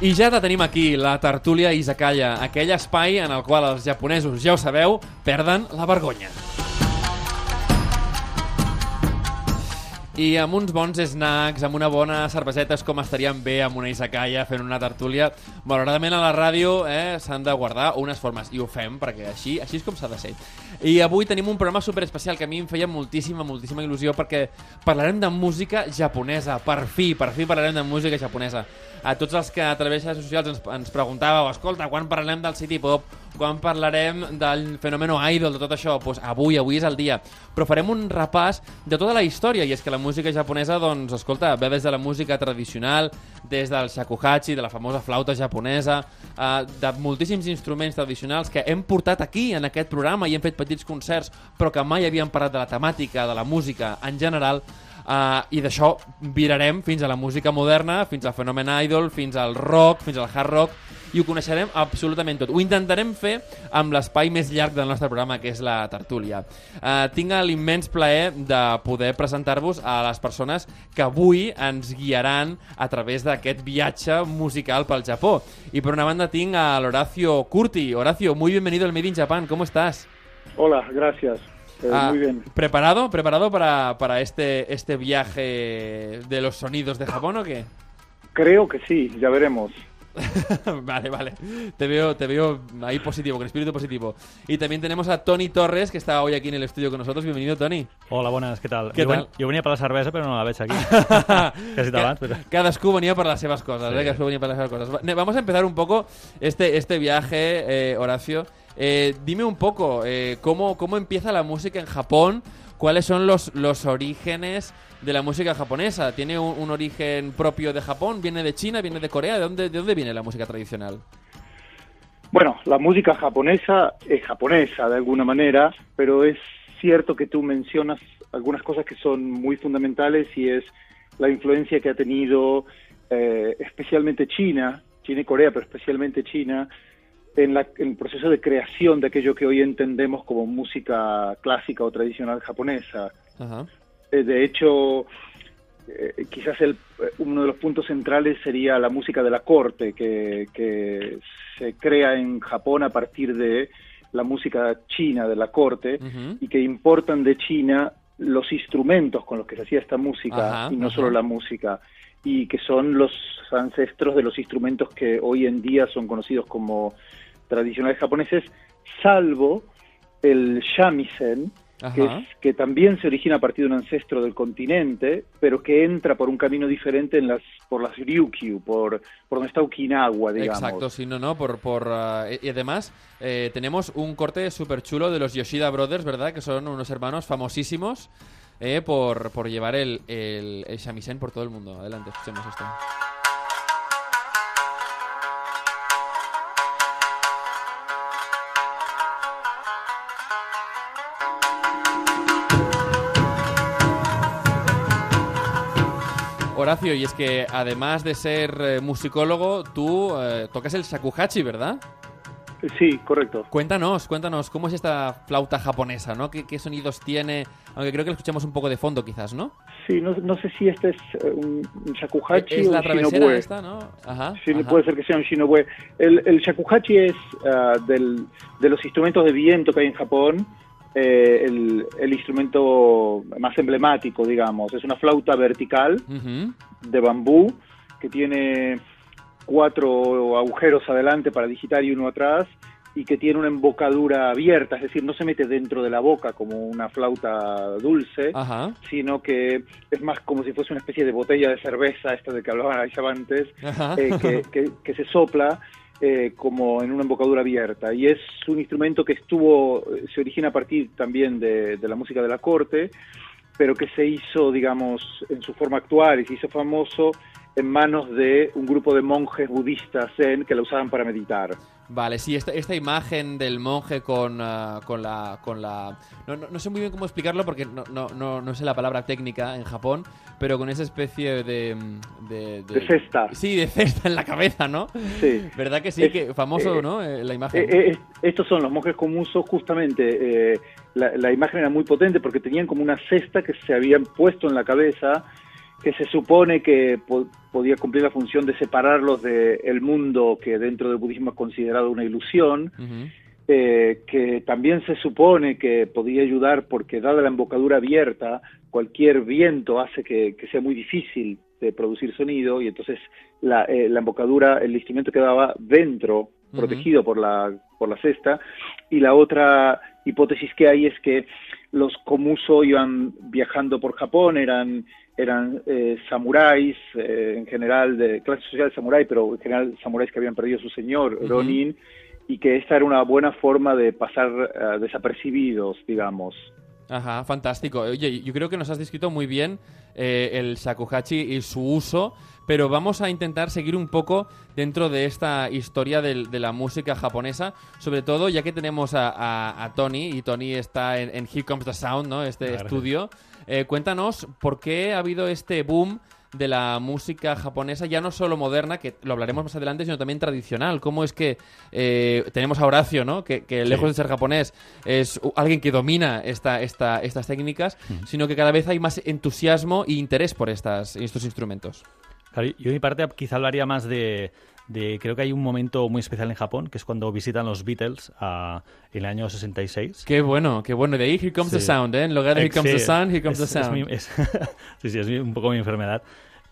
I ja la tenim aquí, la tertúlia Izakaya, aquell espai en el qual els japonesos, ja ho sabeu, perden la vergonya. I amb uns bons snacks, amb una bona cerveseta, és com estaríem bé amb una Izakaya fent una tertúlia. Malauradament a la ràdio eh, s'han de guardar unes formes, i ho fem, perquè així, així és com s'ha de ser. I avui tenim un programa super especial que a mi em feia moltíssima, moltíssima il·lusió, perquè parlarem de música japonesa. Per fi, per fi parlarem de música japonesa. A tots els que a través de les socials ens, ens preguntàveu, escolta, quan parlarem del City Pop? Quan parlarem del fenomeno idol, de tot això? Pues avui, avui és el dia. Però farem un repàs de tota la història, i és que la música japonesa, doncs, escolta, ve des de la música tradicional, des del shakuhachi, de la famosa flauta japonesa, eh, de moltíssims instruments tradicionals que hem portat aquí, en aquest programa, i hem fet petits concerts, però que mai havíem parlat de la temàtica, de la música en general, Uh, I d'això virarem fins a la música moderna, fins al fenomen idol, fins al rock, fins al hard rock, i ho coneixerem absolutament tot. Ho intentarem fer amb l'espai més llarg del nostre programa, que és la tertúlia. Uh, tinc l'immens plaer de poder presentar-vos a les persones que avui ens guiaran a través d'aquest viatge musical pel Japó. I per una banda tinc a l'Horacio Curti. Horacio, muy bienvenido al Made in Japan, ¿cómo estás? Hola, gracias. Eh, Ah, muy bien. ¿Preparado? ¿Preparado para, para este, este viaje de los sonidos de Japón o qué? Creo que sí, ya veremos. vale, vale. Te veo, te veo ahí positivo, con espíritu positivo. Y también tenemos a Tony Torres, que está hoy aquí en el estudio con nosotros. Bienvenido, Tony. Hola, bones, què tal? Jo, tal? ven- jo venia per la cervesa, però no la veig aquí. Quasi abans, però... Cadascú venía por las sebas cosas, Sí. ¿eh? Venía por las cosas. Vamos a empezar un poco este, este viaje, eh, Horacio. Eh, dime un poco, eh, ¿cómo, ¿cómo empieza la música en Japón? ¿Cuáles son los, los orígenes de la música japonesa? ¿Tiene un, un origen propio de Japón? ¿Viene de China? ¿Viene de Corea? ¿De dónde, de dónde viene la música tradicional? Bueno, la música japonesa es japonesa de alguna manera, pero es cierto que tú mencionas algunas cosas que son muy fundamentales y es la influencia que ha tenido eh, especialmente China, China y Corea, pero especialmente China, en, la- en el proceso de creación de aquello que hoy entendemos como música clásica o tradicional japonesa. Ajá. Eh, de hecho, eh, quizás el, eh, uno de los puntos centrales sería la música de la corte, que, que se crea en Japón a partir de la música china de la corte y que importan de China los instrumentos con los que se hacía esta música Ajá, y no ajá. solo la música y que son los ancestros de los instrumentos que hoy en día son conocidos como tradicionales japoneses, salvo el shamisen, que, es, que también se origina a partir de un ancestro del continente, pero que entra por un camino diferente en las, por las Ryukyu, por, por donde está Okinawa, digamos. Exacto, sí, no, no, por, por, ah, y además eh, tenemos un corte súper chulo de los Yoshida Brothers, ¿verdad? Que son unos hermanos famosísimos eh, por, por llevar el, el, el shamisen por todo el mundo. Adelante, escuchemos esto. Horacio, y es que además de ser eh, musicólogo, tú eh, tocas el shakuhachi, ¿verdad? Sí, correcto. Cuéntanos, cuéntanos, ¿cómo es esta flauta japonesa, no? ¿Qué, qué sonidos tiene? Aunque creo que lo escuchamos un poco de fondo, quizás, ¿no? Sí, no, no sé si este es eh, un, shakuhachi es o la un shinobue. esta, ¿no? Ajá. Sí, ajá. puede ser que sea un shinobue. El, el shakuhachi es ah, del, de los instrumentos de viento que hay en Japón, eh, el, el instrumento más emblemático, digamos. Es una flauta vertical Ujú. de bambú que tiene cuatro agujeros adelante para digitar y uno atrás y que tiene una embocadura abierta, es decir, no se mete dentro de la boca como una flauta dulce, Ajá. sino que es más como si fuese una especie de botella de cerveza, esta de que hablaban antes, eh, que, que- que se sopla eh, como en una embocadura abierta. Y es un instrumento que estuvo, se origina a partir también de, de la música de la corte, pero que se hizo, digamos, en su forma actual y se hizo famoso en manos de un grupo de monjes budistas zen que la usaban para meditar. Vale, sí, esta, esta imagen del monje con, ah, con la... Con la no, no, no sé muy bien cómo explicarlo porque no, no, no, sé la palabra técnica en Japón, pero con esa especie de... De, De cesta. Sí, de cesta en la cabeza, ¿no? Sí. ¿Verdad que sí? Es- que famoso, eh, ¿no? Eh, la imagen. Eh, eh, estos son los monjes comusos, justamente. eh, la, la imagen era muy potente porque tenían como una cesta que se habían puesto en la cabeza que se supone que po- podía cumplir la función de separarlos del mundo que dentro del budismo es considerado una ilusión, eh, que también se supone que podía ayudar porque dada la embocadura abierta, cualquier viento hace que, que sea muy difícil de producir sonido y entonces la, eh, la embocadura, el instrumento quedaba dentro, Protegido por la, por la cesta, y la otra hipótesis que hay es que los komuso iban viajando por Japón, eran eran eh, samuráis, eh, en general de clase social de samurái, pero en general samuráis que habían perdido a su señor, Ujú. Ronin, y que esta era una buena forma de pasar eh, desapercibidos, digamos. Ajá, fantástico. Oye, yo creo que nos has descrito muy bien eh, el shakuhachi y su uso, pero vamos a intentar seguir un poco dentro de esta historia de, la música japonesa, sobre todo ya que tenemos a, a- a Tony, y Tony está en, en Here Comes the Sound, ¿no? Este Claro. estudio. Eh, cuéntanos por qué ha habido este boom de la música japonesa, ya no solo moderna, que lo hablaremos más adelante, sino también tradicional. ¿Cómo es que eh, tenemos a Horacio, ¿no? que, que lejos de ser japonés es alguien que domina esta, esta, estas técnicas, sino que cada vez hay más entusiasmo e interés por estas, estos instrumentos? Claro, yo mi parte quizá hablaría más de, de- Creo que hay un momento muy especial en Japón, que es cuando visitan los Beatles ah, en el año 66. Qué bueno, qué bueno. De ahí Here Comes the Sí. Sound, ¿eh? En lugar de Here Comes sí, the Sun, Here Comes es- the es Sound. mi- es- sí, sí, es un poco mi enfermedad.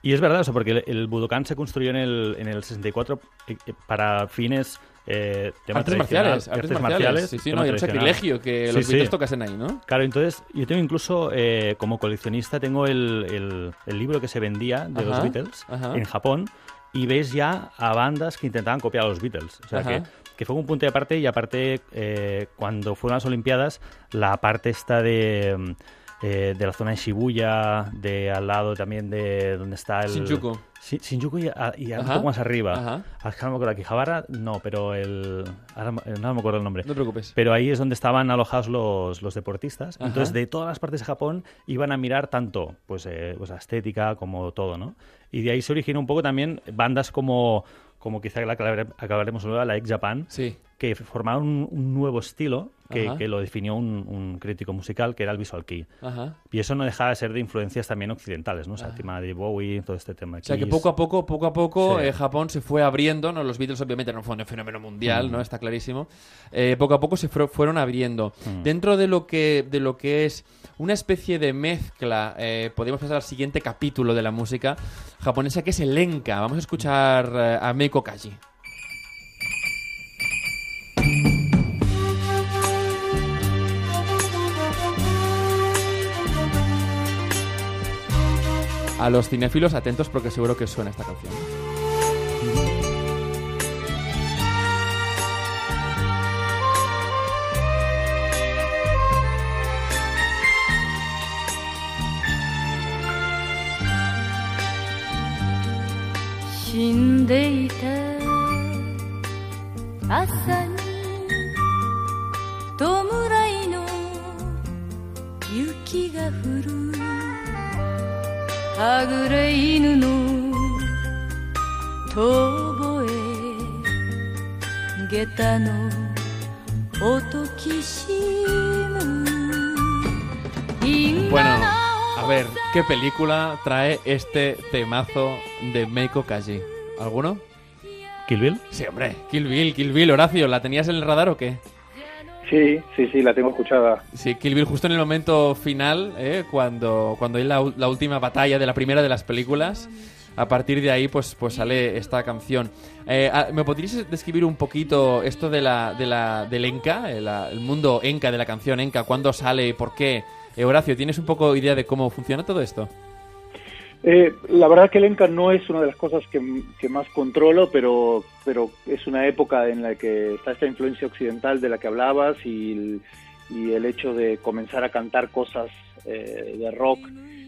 Y es verdad, o sea, porque el, el Budokan se construyó en el, en el 64 eh, eh, para fines... Eh, tema Artes marciales, artes marciales. Sí, sí, no, y un sacrilegio que Sí, los. Beatles tocasen ahí, ¿no? Claro, entonces yo tengo incluso, eh, como coleccionista, tengo el, el- el libro que se vendía de los Beatles ajá. en Japón y ves ya a bandas que intentaban copiar a los Beatles. O sea, que, que fue un punto de aparte y aparte eh, cuando fueron las Olimpiadas, la parte esta de, eh, de la zona de Shibuya, de al lado también de donde está el... Shinjuku. Sí, Shinjuku y, a- y a- un poco más arriba. ajá. No me acuerdo, Akihabara no, pero el... ahora no me acuerdo el nombre. No te preocupes. Pero ahí es donde estaban alojados los, los deportistas. Ajá. Entonces, de todas las partes de Japón iban a mirar tanto pues, eh, pues la estética como todo, ¿no? Y de ahí se originó un poco también bandas como, como quizá la acabaremos luego, la Ex Japan, Sí. Que formaron un, un nuevo estilo que, que lo definió un, un crítico musical, que era el Visual Kei. Ajá. Y eso no dejaba de ser de influencias también occidentales, ¿no? O sea, el tema de Bowie, todo este tema. O sea que Kiss. poco a poco, poco a poco, Sí. eh, Japón se fue abriendo, ¿no? Los Beatles obviamente no fue un fenómeno mundial, Mm. ¿no? Está clarísimo. Eh, poco a poco se fueron abriendo. Mm. Dentro de lo que de lo que es una especie de mezcla, eh, podemos pasar al siguiente capítulo de la música japonesa que es el enka. Vamos a escuchar eh, a Meiko Kaji. A los cinéfilos atentos porque seguro que os suena esta canción. "死んでいた朝に弔いの雪が降る はぐれ犬の遠吠え下駄の音きしむ Bueno, a ver, ¿qué película trae este temazo de Meiko Kaji? ¿Alguno? ¿Kill Bill? Sí, hombre, Kill Bill, Kill Bill, Horacio, ¿la tenías en el radar o qué? Sí, sí, sí, la tengo escuchada. Sí, Kill Bill justo en el momento final, ¿eh? cuando, cuando hay la, última batalla de la primera de las películas. A partir de ahí, pues, pues sale esta canción. Eh, ah, ¿Me podrías describir un poquito esto de la, de la, del Enka, el, mundo Enka de la canción Enka? ¿Cuándo sale? ¿Por qué? Eh, Horacio, ¿tienes un poco idea de cómo funciona todo esto? Eh, la verdad que el Enka no es una de las cosas que, que más controlo, pero, pero es una época en la que está esta influencia occidental de la que hablabas y el, y el hecho de comenzar a cantar cosas eh, de rock,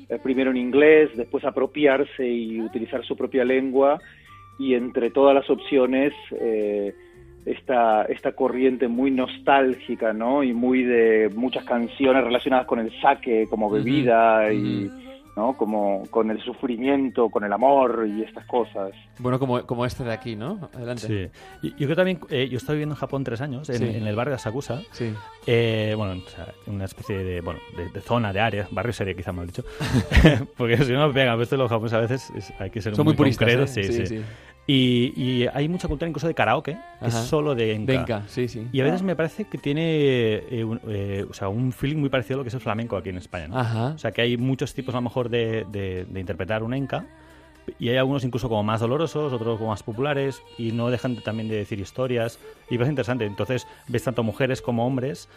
eh, primero en inglés, después apropiarse y utilizar su propia lengua, y entre todas las opciones eh, esta, esta corriente muy nostálgica, ¿no? Y muy de muchas canciones relacionadas con el sake como bebida y. ¿no? Como con el sufrimiento, con el amor y estas cosas. Bueno, como, como este de aquí, ¿no? Adelante. Sí. Yo, yo creo también, eh, yo estoy viviendo en Japón tres años, en, Sí. en el barrio de Asakusa. Sí. Eh, bueno, o sea, una especie de, bueno, de, de zona, de área, barrio sería quizá mal dicho. Porque si no pero esto los japoneses a veces es- hay que ser Son muy puristas, concretos, ¿eh? sí, Sí, sí. Y, y hay mucha cultura incluso de karaoke, que es solo de. Venga, sí, sí. Y a veces me parece que tiene eh, un, eh, o sea, un feeling muy parecido a lo que es el flamenco aquí en España. ¿no? Ajá. O sea, que hay muchos tipos a lo mejor de, de- de interpretar un enka y hay algunos incluso como más dolorosos, otros como más populares y no dejan de- también de decir historias y parece interesante. Entonces ves tanto mujeres como hombres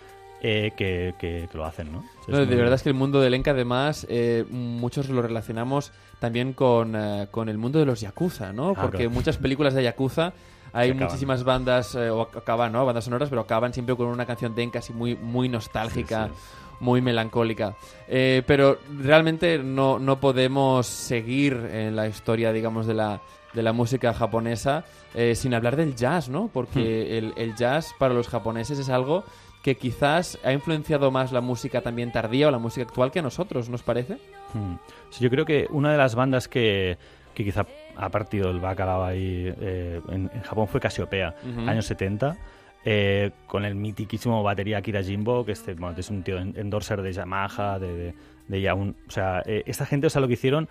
eh, que, que- que lo hacen, ¿no? De muy- verdad es que el mundo del Enka, además, eh, muchos lo relacionamos también con, eh, con el mundo de los Yakuza, ¿no? Ah, Porque claro. muchas películas de Yakuza hay muchísimas bandas, eh, o acaban, ¿no? Bandas sonoras, pero acaban siempre con una canción de Enka así muy, muy nostálgica. Sí, Muy melancólica. Eh, pero realmente no, no podemos seguir en la historia, digamos, de la, de la música japonesa eh, sin hablar del jazz, ¿no? Porque el, el jazz para los japoneses es algo que quizás ha influenciado más la música también tardía o la música actual que a nosotros, ¿nos parece? Mm. Sí, yo creo que una de las bandas que, que quizá ha partido el bacalao ahí eh, en, en Japón fue Casiopea, Ujú. años 70, eh, con el mitiquísimo batería Akira Jimbo, que este, bueno, es un tío en- endorser de Yamaha, de, de, de Yaun. O sea, eh, esta gente, o sea, lo que hicieron,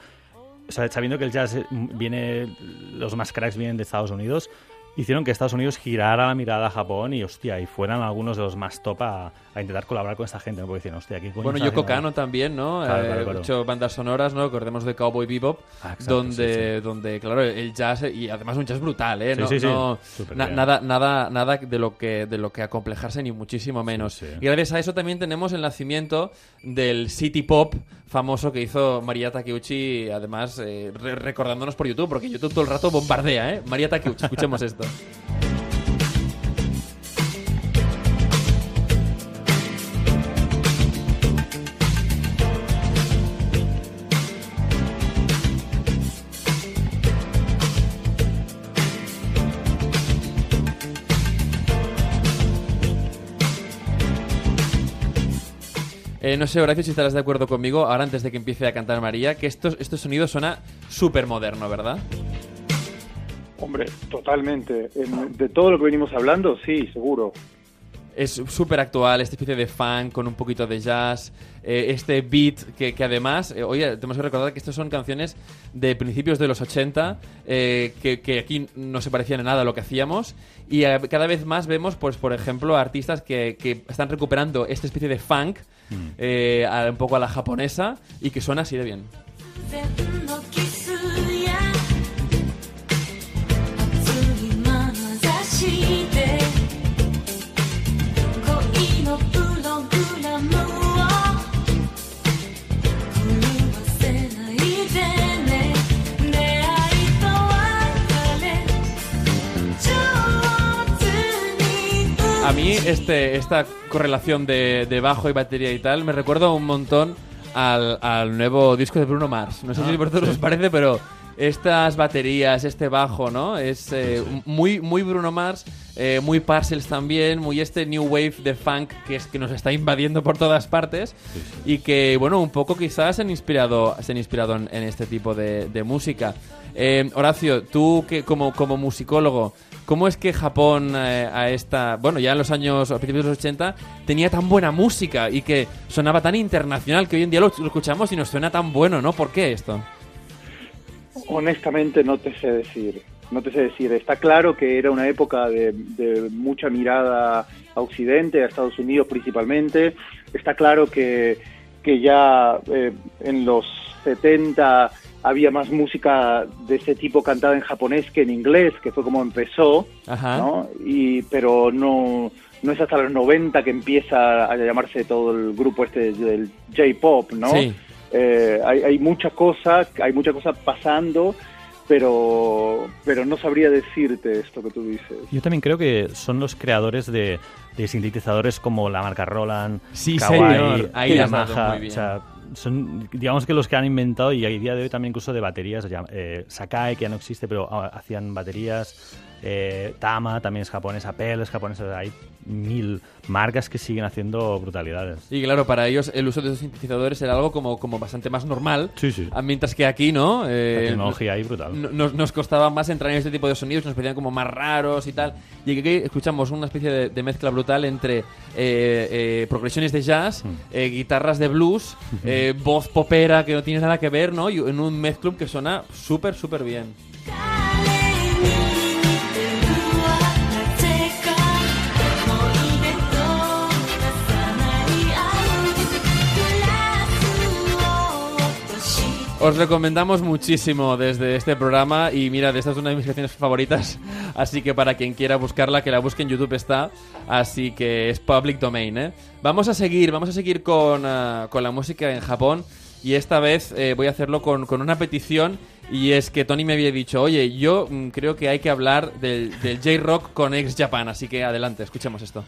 o sea, sabiendo que el jazz eh, viene, los más cracks vienen de Estados Unidos, hicieron que Estados Unidos girara la mirada a Japón y, hostia, y fueran algunos de los más top a, a intentar colaborar con esta gente, ¿no? Porque decían, hostia, ¿qué coño Bueno, Yoko? Kano también, ¿no? Claro, Eh, claro, hecho bandas sonoras, ¿no? Recordemos de Cowboy Bebop, Ah, exacto, donde, sí, donde, claro, el jazz, y además un jazz brutal, ¿eh? Sí, no, sí, sí. no- na- nada, nada, nada de lo que de lo que acomplejarse, ni muchísimo menos. Y gracias a eso también tenemos el nacimiento del City Pop famoso que hizo María Takeuchi, además eh, re- recordándonos por YouTube, porque YouTube todo el rato bombardea, ¿eh? María Takeuchi, escuchemos esto. Eh, no sé, Horacio, si estarás de acuerdo conmigo, ahora antes de que empiece a cantar María, que estos, este sonido suena súper moderno, ¿verdad? Hombre, totalmente. En- de todo lo que venimos hablando, sí, seguro. Es súper actual, esta especie de funk con un poquito de jazz, eh, este beat que, que además, eh, oye, tenemos que recordar que estas son canciones de principios de los 80, eh, que, que aquí no se parecían en nada a lo que hacíamos, y cada vez más vemos, pues por ejemplo, artistas que, que están recuperando esta especie de funk, eh, a- un poco a la japonesa, y que suena así de bien. A mí este, esta correlación de, de bajo y batería y tal me recuerda un montón al, al nuevo disco de Bruno Mars. No sé si a vosotros os parece, pero estas baterías, este bajo, ¿no? Es eh, muy, muy Bruno Mars, eh, muy Parcels también, muy este new wave de funk que, es, que nos está invadiendo por todas partes y que, bueno, un poco quizás se han inspirado, se han inspirado en, en este tipo de, de música. Eh, Horacio, tú que como, como musicólogo, ¿cómo es que Japón a esta, bueno, ya en los años, a principios de los 80, tenía tan buena música y que sonaba tan internacional que hoy en día lo, lo escuchamos y nos suena tan bueno, ¿no? ¿Por qué esto? Honestamente no te sé decir, no te sé decir. Está claro que era una época de, de mucha mirada a Occidente, a Estados Unidos principalmente. Está claro que, que ya eh, en los 70 había más música de ese tipo cantada en japonés que en inglés, que fue como empezó, Ajá. ¿no? Y, pero no, no es hasta los 90 que empieza a llamarse todo el grupo este del J-Pop, ¿no? Sí. Eh, hay, hay mucha cosa, hay mucha cosa pasando, pero, pero no sabría decirte esto que tú dices. Yo también creo que son los creadores de, de sintetizadores como la marca Roland, Sí, Kawai. Ahí Yamaha. muy bien. O sea, son, digamos que los que han inventado y a día de hoy también incluso de baterías, eh, Sakai, que ya no existe, pero ah, hacían baterías. Eh, Tama también es japonesa, Pel es japonesa, hay mil marcas que siguen haciendo brutalidades. Y claro, para ellos el uso de esos sintetizadores era algo como, como bastante más normal. Sí, sí. Mientras que aquí, ¿no? Eh, La tecnología ahí brutal. no- Nos, nos costaba más entrar en este tipo de sonidos, nos parecían como más raros y tal. Y aquí escuchamos una especie de, de mezcla brutal entre eh, eh, progresiones de jazz, Mm. guitarras de blues, eh, voz popera que no tiene nada que ver, ¿no? Y en un mezclum que suena súper, súper bien. Os recomendamos muchísimo desde este programa y mira, esta es una de mis canciones favoritas, así que para quien quiera buscarla, que la busque en YouTube está, así que es public domain, ¿eh? Vamos a seguir, vamos a seguir con, ah, con la música en Japón y esta vez eh, voy a hacerlo con, con una petición y es que Tony me había dicho, oye, yo mm, creo que hay que hablar del, del J-Rock con ex Japan, así que adelante, escuchemos esto.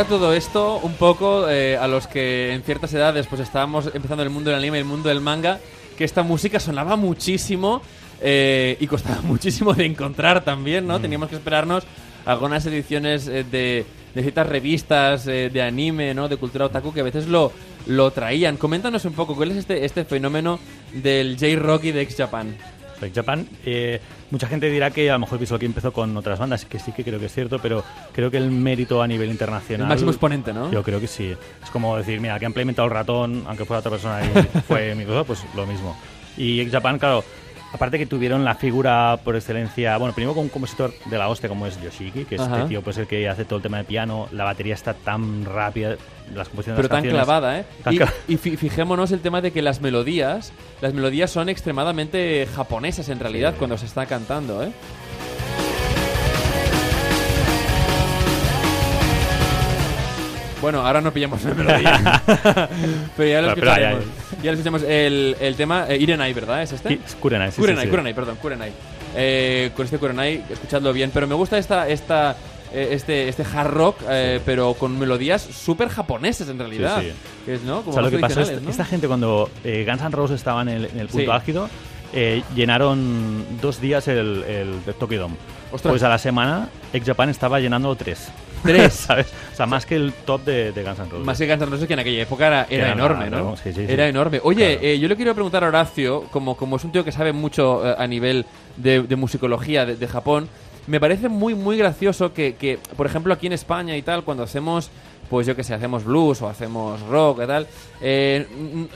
Recuerda todo esto un poco eh, a los que en ciertas edades pues estábamos empezando el mundo del anime y el mundo del manga, que esta música sonaba muchísimo eh, y costaba muchísimo de encontrar también, ¿no? Teníamos que esperarnos algunas ediciones eh, de, de ciertas revistas eh, de anime, ¿no? De cultura otaku que a veces lo, lo traían. Coméntanos un poco, ¿cuál es este, este fenómeno del J-Rock y de X-Japan? Like Japan, eh, mucha gente dirá que a lo mejor Visual Kei empezó con otras bandas, que sí que creo que es cierto, pero creo que el mérito a nivel internacional... El máximo exponente, ¿no? Yo creo que sí. Es como decir, mira, que han implementado el ratón, aunque fuera otra persona y fue Microsoft, pues lo mismo. Y Japan, claro, aparte que tuvieron la figura por excelencia, bueno, primero con un compositor de la hostia como es Yoshiki, que es Ajá. este tío pues el que hace todo el tema de piano, la batería está tan rápida, las composiciones Pero de las tan clavada, ¿eh? tan Y, cla- y fi- fijémonos el tema de que las melodías, las melodías son extremadamente japonesas en realidad cuando se está cantando, ¿eh? Bueno, ahora no pillamos la melodía. pero ya lo Pero- pero ya- escucharemos. Ya lo escuchamos. El, el tema eh, Irenai, ¿verdad? ¿Es este? Es Kurenai, sí, Kurenai, sí. Kurenai, perdón, Kurenai. Eh, con este Kurenai, escuchadlo bien. Pero me gusta esta, esta, eh, este, este hard rock, eh, pero con melodías súper japonesas en realidad. Sí, sí. Que es, ¿no? Como O sea, lo más que pasó es tradicionales, ¿no? esta gente cuando eh, Guns N' Roses estaban en el, en el punto Sí. álgido, eh, llenaron dos días el, el, el Tokyo Dome. Ostras. Pues a la semana, X Japan estaba llenando tres. Tres. ¿Sabes? O sea, más que el top de, de Guns N' Roses. Más que Guns N' Roses, que en aquella época era, era Era enorme, nada, ¿no? ¿no? Sí, sí, sí. Era enorme. Oye, Claro. eh, yo le quiero preguntar a Horacio, como, como es un tío que sabe mucho eh, a nivel de, de musicología de, de Japón, me parece muy, muy gracioso que, que, por ejemplo, aquí en España y tal, cuando hacemos, pues yo que sé, hacemos blues o hacemos rock y tal, eh,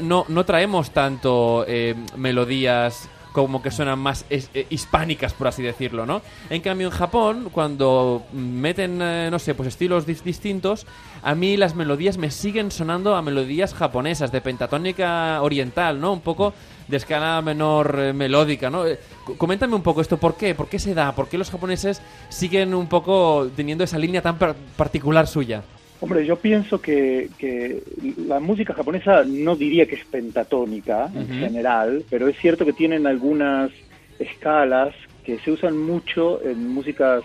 no, no traemos tanto eh, melodías como que suenan más es- eh, hispánicas, por así decirlo, ¿no? En cambio, en Japón, cuando meten, eh, no sé, pues estilos dis- distintos, a mí las melodías me siguen sonando a melodías japonesas, de pentatónica oriental, ¿no? Un poco de escala menor eh, melódica, ¿no? Eh, coméntame un poco esto, ¿por qué? ¿Por qué se da? ¿Por qué los japoneses siguen un poco teniendo esa línea tan par- particular suya? Hombre, yo pienso que, que la música japonesa no diría que es pentatónica en Ujú. general, pero es cierto que tienen algunas escalas que se usan mucho en músicas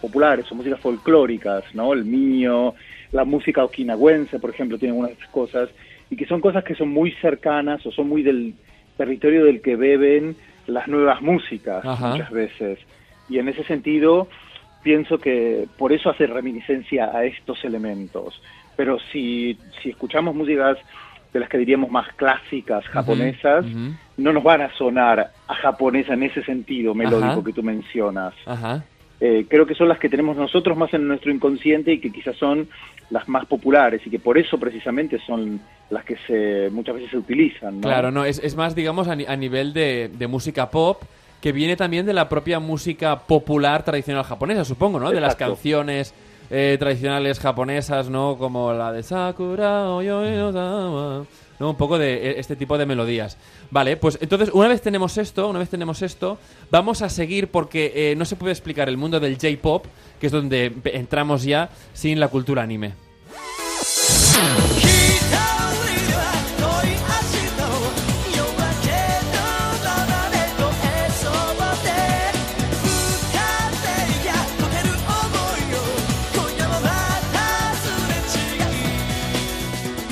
populares o músicas folclóricas, ¿no? El mío, la música okinawense, por ejemplo, tiene algunas de estas cosas, y que son cosas que son muy cercanas o son muy del territorio del que beben las nuevas músicas Ajá. muchas veces. Y en ese sentido, pienso que por eso hace reminiscencia a estos elementos. Pero si, si escuchamos músicas de las que diríamos más clásicas japonesas, ujú. no nos van a sonar a japonesa en ese sentido melódico Ajá. que tú mencionas. Ajá. Eh, creo que son las que tenemos nosotros más en nuestro inconsciente y que quizás son las más populares y que por eso precisamente son las que se muchas veces se utilizan. ¿no? Claro, no, es, es más, digamos, a, ni- a nivel de, de música pop, que viene también de la propia música popular tradicional japonesa, supongo, ¿no? De las canciones eh, tradicionales japonesas, ¿no? Como la de Sakura Oyoi no. Un poco de eh, este tipo de melodías. Vale, pues entonces una vez tenemos esto, una vez tenemos esto, vamos a seguir porque eh, no se puede explicar el mundo del J-pop, que es donde entramos ya sin la cultura anime.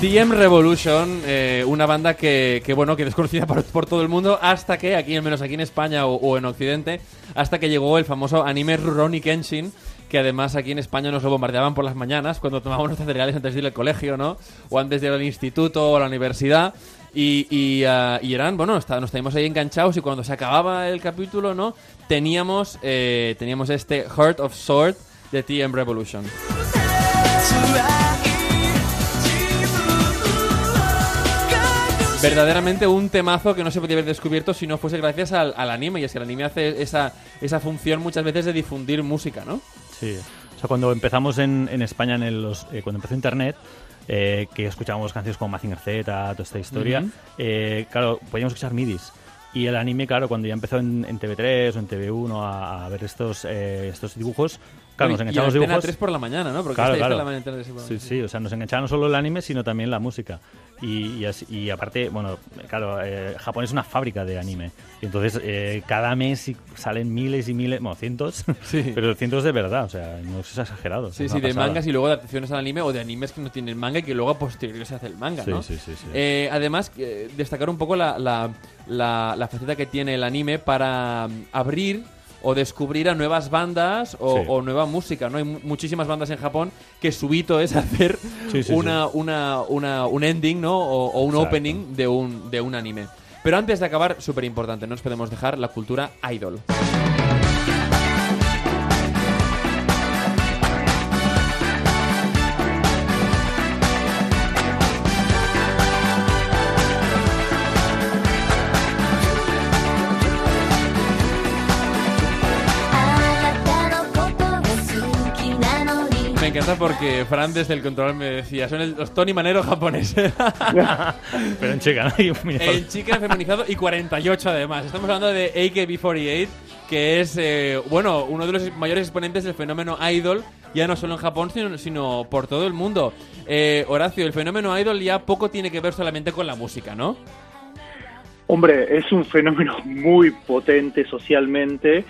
TM Revolution, eh, una banda que, que, bueno, que desconocida por, por todo el mundo hasta que, aquí al menos aquí en España o, en Occidente, hasta que llegó el famoso anime Rurouni Kenshin, que además aquí en España nos lo bombardeaban por las mañanas cuando tomábamos nuestros cereales antes de ir al colegio, ¿no? O antes de ir al instituto o a la universidad. Y, ah, eran, bueno, nos teníamos ahí enganchados y cuando se acababa el capítulo, ¿no? Teníamos, eh, teníamos este Heart of Sword de TM Revolution. verdaderamente un temazo que no se podía haber descubierto si no fuese gracias al, al anime. Y es que el anime hace esa, esa función muchas veces de difundir música, ¿no? Sí. O sea, cuando empezamos en, en España, en el- los, eh, cuando empezó Internet, eh, que escuchábamos canciones como Mazinger Z, toda esta historia, eh, claro, podíamos escuchar midis. Y el anime, claro, cuando ya empezó en, en TV3 o en TV1 a, a ver estos, eh, estos dibujos, claro, nos y enganchamos Antena dibujos. 3 por la mañana, ¿no? Porque Claro, esta claro. la 3 por la Sí, mañana. sí, o sea, nos enganchaba no solo el anime, sino también la música. Y, y, así- y aparte, bueno, claro, eh, Japón es una fábrica de anime. Y entonces, eh, cada mes salen miles y miles, bueno, cientos, Sí. pero cientos de verdad, o sea, no es exagerado. Sí, es sí, de pasada. mangas y luego de adaptaciones al anime o de animes que no tienen manga y que luego a posteriori se hace el manga, Sí, ¿no? sí, sí, sí. Eh, además, eh, destacar un poco la, la, la, la faceta que tiene el anime para mm, abrir o descubrir a nuevas bandas o, Sí. o nueva música, ¿no? Hay mu- muchísimas bandas en Japón que su hito es hacer Sí, sí, una, Una, una- un ending, ¿no? O, o un Exacto. opening de un, de un anime. Pero antes de acabar, súper importante, no nos podemos dejar la cultura idol. Encanta porque Fran desde el control me decía, son el- los Tony Manero japoneses. Pero en chica, ¿no? El chica feminizado y 48 además. Estamos hablando de AKB48, que es, eh, bueno, uno de los mayores exponentes del fenómeno idol, ya no solo en Japón, sino, sino por todo el mundo. Eh, Horacio, el fenómeno idol ya poco tiene que ver solamente con la música, ¿no? Hombre, es un fenómeno muy potente socialmente.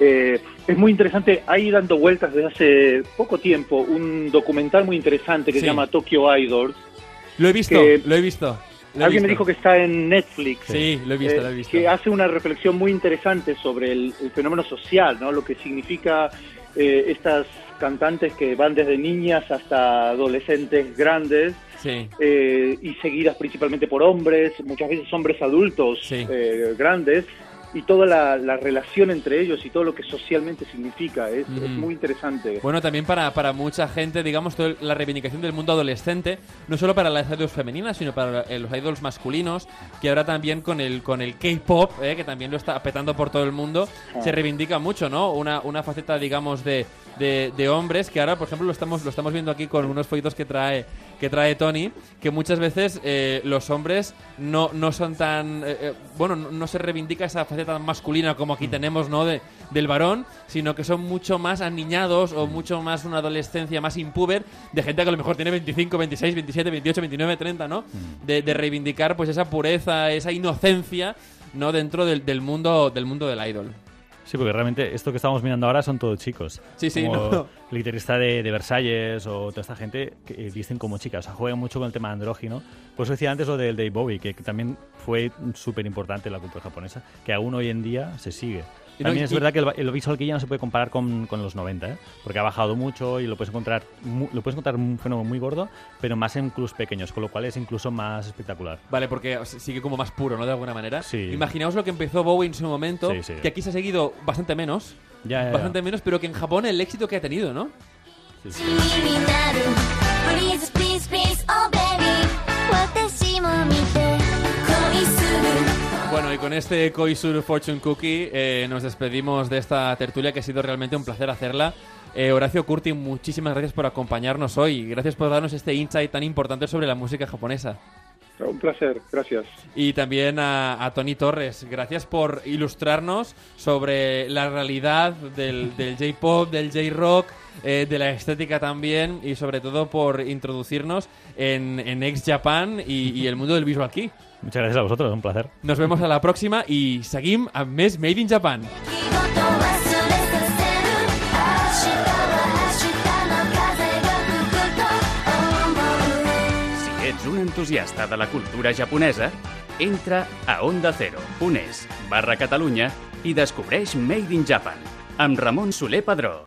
Eh, es muy interesante, hay dando vueltas desde hace poco tiempo un documental muy interesante que Sí. se llama Tokyo Idols. Lo he visto, Que- lo he visto. lo Alguien me dijo que está en Netflix. Sí, lo he visto, eh, lo he visto. Que hace una reflexión muy interesante sobre el, el fenómeno social, ¿no? Lo que significa eh, estas cantantes que van desde niñas hasta adolescentes grandes Sí. eh, y seguidas principalmente por hombres, muchas veces hombres adultos Sí. eh, grandes, y toda la, la relación entre ellos y todo lo que socialmente significa. Es, muy interesante. Bueno, también para, para mucha gente, digamos, toda la reivindicación del mundo adolescente, no solo para las idols femeninas, sino para eh, los idols masculinos, que ahora también con el, con el K-pop, eh, que también lo está petando por todo el mundo, se reivindica mucho, ¿no? Una, una faceta, digamos, de, de, de hombres, que ahora, por ejemplo, lo estamos, lo estamos viendo aquí con unos folletos que trae que trae Tony, que muchas veces eh, los hombres no, no son tan... eh, eh, bueno, no, no se reivindica esa faceta tan masculina como aquí tenemos, ¿no? De, del varón, sino que son mucho más aniñados o mucho más una adolescencia más impuber de gente que a lo mejor tiene 25, 26, 27, 28, 29, 30, ¿no? De, de reivindicar pues esa pureza, esa inocencia, ¿no? Dentro del, del mundo del mundo del idol. Sí, porque realmente esto que estamos mirando ahora son todos chicos. Sí, sí, Como no. El guitarrista de, de Versalles o toda esta gente que eh, visten como chicas. O sea, juegan mucho con el tema andrógino. Por eso decía antes lo del Dave Bowie, que, que también fue súper importante en la cultura japonesa, que aún hoy en día se sigue. Y no, También y- es verdad que el, el visual que ya no se puede comparar con, con los 90, ¿eh? porque ha bajado mucho y lo puedes encontrar mu- lo puedes encontrar un fenómeno muy gordo, pero más en clubs pequeños, con lo cual es incluso más espectacular. Vale, porque sigue como más puro, ¿no? De alguna manera. Sí. Imaginaos lo que empezó Bowie en su momento, Sí, sí. que aquí se ha seguido bastante menos. Ya, ya, ya. Bastante menos, pero que en Japón el éxito que ha tenido, ¿no? Sí, con este Koisuru Fortune Cookie eh, nos despedimos de esta tertulia que ha sido realmente un placer hacerla. Eh, Horacio Curti, muchísimas gracias por acompañarnos hoy. Gracias por darnos este insight tan importante sobre la música japonesa. Un placer, gracias. Y también a, a Tony Torres, gracias por ilustrarnos sobre la realidad del, del J-pop, del J-rock, eh, de la estética también y sobre todo por introducirnos en, en Ex Japan y, y el mundo del visual aquí. Muchas gracias a vosotros, un placer. Nos vemos a la próxima y seguim a més Made in Japan. Si ets un entusiasta de la cultura japonesa, entra a onda0.es barra Catalunya i descobreix Made in Japan amb Ramon Soler Padró.